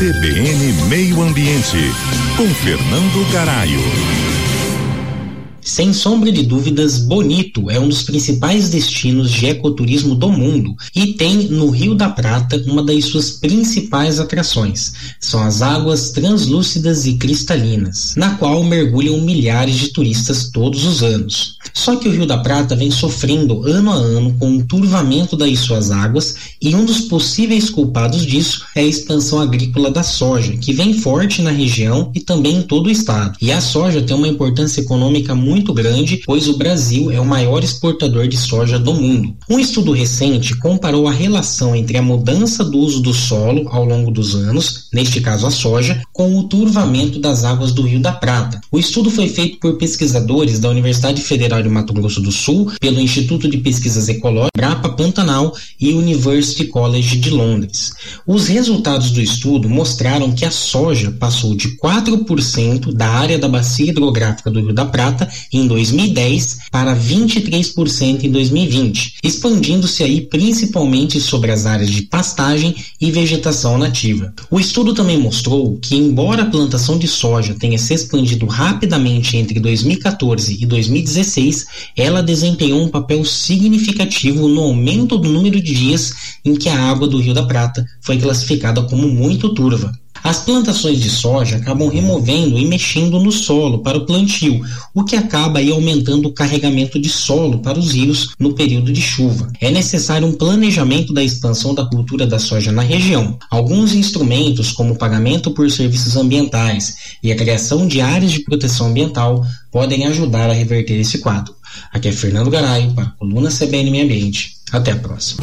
CBN Meio Ambiente, com Fernando Garaio. Sem sombra de dúvidas, Bonito é um dos principais destinos de ecoturismo do mundo e tem no Rio da Prata uma das suas principais atrações. São as águas translúcidas e cristalinas, na qual mergulham milhares de turistas todos os anos. Só que o Rio da Prata vem sofrendo ano a ano com o turvamento das suas águas e um dos possíveis culpados disso é a expansão agrícola da soja, que vem forte na região e também em todo o estado. E a soja tem uma importância econômica muito muito grande, pois o Brasil é o maior exportador de soja do mundo. Um estudo recente comparou a relação entre a mudança do uso do solo ao longo dos anos, neste caso a soja, com o turvamento das águas do Rio da Prata. O estudo foi feito por pesquisadores da Universidade Federal de Mato Grosso do Sul, pelo Instituto de Pesquisas Ecológicas, Brapa Pantanal e University College de Londres. Os resultados do estudo mostraram que a soja passou de 4% da área da bacia hidrográfica do Rio da Prata em 2010 para 23% em 2020, expandindo-se aí principalmente sobre as áreas de pastagem e vegetação nativa. O estudo também mostrou que, embora a plantação de soja tenha se expandido rapidamente entre 2014 e 2016, ela desempenhou um papel significativo no aumento do número de dias em que a água do Rio da Prata foi classificada como muito turva. As plantações de soja acabam removendo e mexendo no solo para o plantio, o que acaba aí aumentando o carregamento de solo para os rios no período de chuva. É necessário um planejamento da expansão da cultura da soja na região. Alguns instrumentos, como o pagamento por serviços ambientais e a criação de áreas de proteção ambiental, podem ajudar a reverter esse quadro. Aqui é Fernando Garaio para a coluna CBN Meio Ambiente. Até a próxima.